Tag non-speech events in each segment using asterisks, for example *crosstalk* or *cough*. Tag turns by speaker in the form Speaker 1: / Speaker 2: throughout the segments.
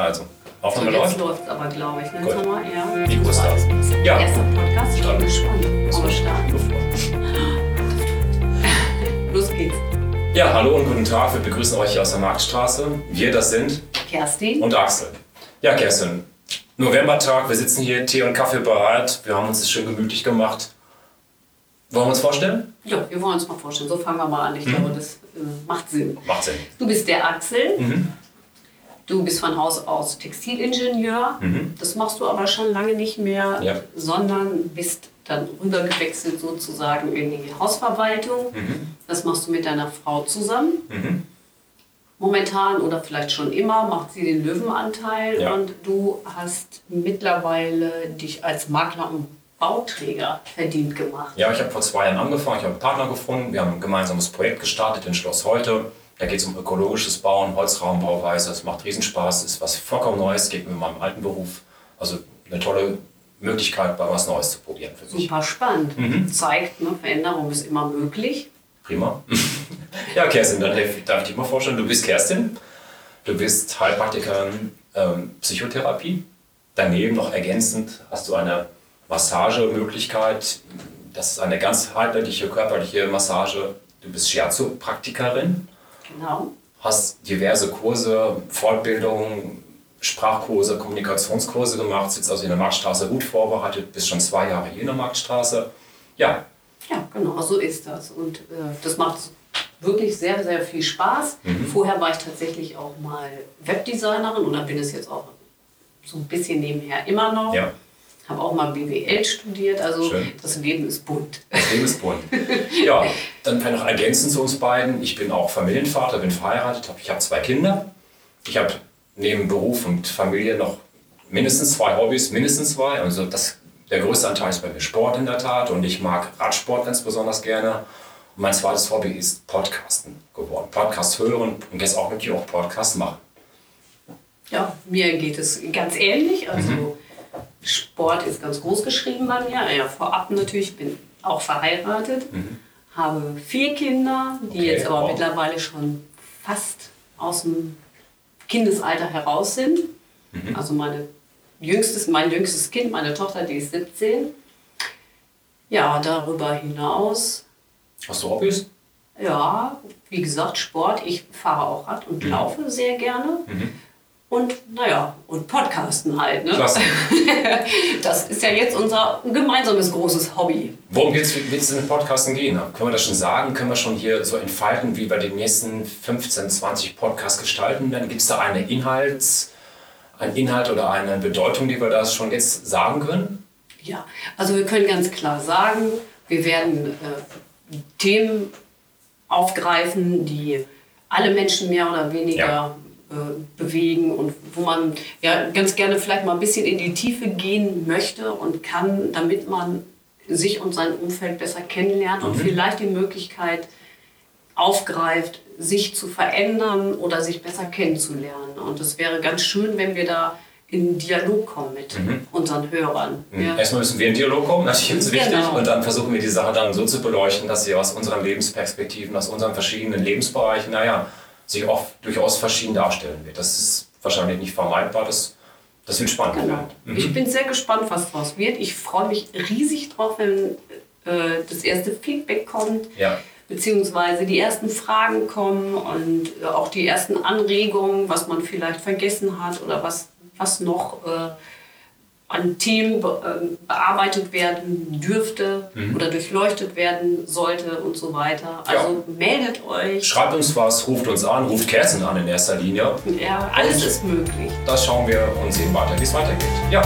Speaker 1: Also, Aufnahme
Speaker 2: So, jetzt
Speaker 1: läuft.
Speaker 2: läuft es aber, glaube ich. Ne?
Speaker 1: Gut.
Speaker 2: Jetzt wir, ja.
Speaker 1: Mikro ist da. Ja.
Speaker 2: Erster Podcast. Ich bin gespannt. Starten?
Speaker 1: Bevor. *laughs*
Speaker 2: Los geht's.
Speaker 1: Ja, hallo und guten Tag. Wir begrüßen euch hier aus der Marktstraße. Wir, das sind
Speaker 2: Kerstin.
Speaker 1: und Axel. Ja, Kerstin, Novembertag, wir sitzen hier, Tee und Kaffee bereit. Wir haben uns das schön gemütlich gemacht. Wollen wir uns vorstellen?
Speaker 2: Ja, wir wollen uns mal vorstellen. So fangen wir mal an. Ich
Speaker 1: Mhm.
Speaker 2: glaube, das äh, macht Sinn.
Speaker 1: Macht Sinn.
Speaker 2: Du bist der Axel.
Speaker 1: Mhm.
Speaker 2: Du bist von Haus aus Textilingenieur. Das machst du aber schon lange nicht mehr,
Speaker 1: Mhm. Ja.
Speaker 2: sondern bist dann rübergewechselt sozusagen in die Hausverwaltung.
Speaker 1: Mhm.
Speaker 2: Das machst du mit deiner Frau zusammen. Momentan oder vielleicht schon immer macht sie den Löwenanteil
Speaker 1: Ja.
Speaker 2: und du hast mittlerweile dich als Makler und Bauträger verdient gemacht.
Speaker 1: Ja, ich habe vor zwei Jahren angefangen, ich habe einen Partner gefunden, wir haben ein gemeinsames Projekt gestartet in Schloss Heute. Da geht es um ökologisches Bauen, Holzraumbauweise, das macht Riesenspaß, ist was vollkommen Neues, geht mit meinem alten Beruf. Also eine tolle Möglichkeit, mal was Neues zu probieren für mich.
Speaker 2: Super spannend.
Speaker 1: Mhm.
Speaker 2: Zeigt, ne, Veränderung ist immer möglich.
Speaker 1: Prima. *laughs* ja, Kerstin, dann darf ich dich mal vorstellen, du bist Kerstin, du bist Heilpraktikerin ähm, Psychotherapie. Daneben noch ergänzend hast du eine Massagemöglichkeit. Das ist eine ganzheitliche körperliche Massage. Du bist Shiatsu-Praktikerin,
Speaker 2: Genau.
Speaker 1: hast diverse Kurse, Fortbildungen, Sprachkurse, Kommunikationskurse gemacht, sitzt also in der Marktstraße gut vorbereitet, bist schon zwei Jahre hier in der Marktstraße. Ja,
Speaker 2: Ja, genau, so ist das. Und äh, das macht wirklich sehr, sehr viel Spaß.
Speaker 1: Mhm.
Speaker 2: Vorher war ich tatsächlich auch mal Webdesignerin oder bin es jetzt auch so ein bisschen nebenher immer noch.
Speaker 1: ja.
Speaker 2: Habe auch mal BWL studiert, also
Speaker 1: Schön.
Speaker 2: das Leben ist bunt.
Speaker 1: Das Leben ist bunt. *laughs* Ja, dann vielleicht noch ergänzend zu uns beiden. Ich bin auch Familienvater, bin verheiratet, hab- ich habe zwei Kinder. Ich habe neben Beruf und Familie noch mindestens zwei Hobbys, mindestens zwei. Also das, der größte Anteil ist bei mir Sport in der Tat und ich mag Radsport ganz besonders gerne. Und mein zweites Hobby ist Podcasten geworden. Podcast hören und jetzt auch wirklich auch Podcast machen.
Speaker 2: Ja, mir geht es ganz ähnlich. Also
Speaker 1: Mhm.
Speaker 2: Sport ist ganz groß geschrieben bei mir. Ja, vorab natürlich, bin auch verheiratet, habe vier Kinder, die
Speaker 1: Mhm. Okay,
Speaker 2: jetzt aber
Speaker 1: wow.
Speaker 2: mittlerweile schon fast aus dem Kindesalter heraus sind.
Speaker 1: Mhm.
Speaker 2: Also meine jüngstes, mein jüngstes Kind, meine Tochter, die ist 17. Ja, darüber hinaus
Speaker 1: Hast du Hobbys?
Speaker 2: ja, wie gesagt, Sport. Ich fahre auch Rad und
Speaker 1: Mhm.
Speaker 2: laufe sehr gerne. Und naja, und Podcasten halt. Ne?
Speaker 1: Klasse. *laughs*
Speaker 2: Das ist ja jetzt unser gemeinsames großes Hobby.
Speaker 1: Worum wird es in den Podcasten gehen? Können wir das schon sagen? Können wir schon hier so entfalten, wie wir die nächsten 15, 20 Podcasts gestalten werden? Gibt es da eine Inhalts, einen Inhalt oder eine Bedeutung, die wir da schon jetzt sagen können?
Speaker 2: Ja, also wir können ganz klar sagen, wir werden äh, Themen aufgreifen, die alle Menschen mehr oder weniger
Speaker 1: Ja.
Speaker 2: Äh, bewegen und wo man ja ganz gerne vielleicht mal ein bisschen in die Tiefe gehen möchte und kann, damit man sich und sein Umfeld besser kennenlernt und vielleicht die Möglichkeit aufgreift, sich zu verändern oder sich besser kennenzulernen. Und es wäre ganz schön, wenn wir da in Dialog kommen mit unseren Hörern. Ja.
Speaker 1: Erstmal müssen wir in Dialog kommen, natürlich ist wichtig.
Speaker 2: Genau.
Speaker 1: Und dann versuchen wir die Sache dann so zu beleuchten, dass sie aus unseren Lebensperspektiven, aus unseren verschiedenen Lebensbereichen, naja, sich auch durchaus verschieden darstellen wird. Das ist wahrscheinlich nicht vermeidbar. Das, das wird spannend.
Speaker 2: Genau.
Speaker 1: werden.
Speaker 2: Ich bin sehr gespannt, was daraus wird. Ich freue mich riesig drauf, wenn äh, das erste Feedback kommt,
Speaker 1: Ja.
Speaker 2: beziehungsweise die ersten Fragen kommen und äh, auch die ersten Anregungen, was man vielleicht vergessen hat oder was, was noch äh, an Themen be äh, bearbeitet werden dürfte oder durchleuchtet werden sollte und so weiter. Also meldet euch.
Speaker 1: Schreibt uns was, ruft uns an, ruft Kerstin an in erster Linie.
Speaker 2: Ja, alles ist möglich.
Speaker 1: Da schauen wir und sehen weiter, wie es weitergeht. Ja,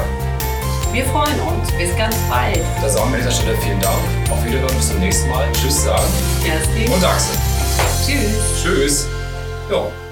Speaker 2: Wir freuen uns. Bis ganz bald.
Speaker 1: da sagen wir an dieser Stelle vielen Dank. Auf Wiedersehen, bis zum nächsten Mal. Tschüss sagen
Speaker 2: Kerstin.
Speaker 1: und Axel.
Speaker 2: Tschüss.
Speaker 1: Tschüss. Ja.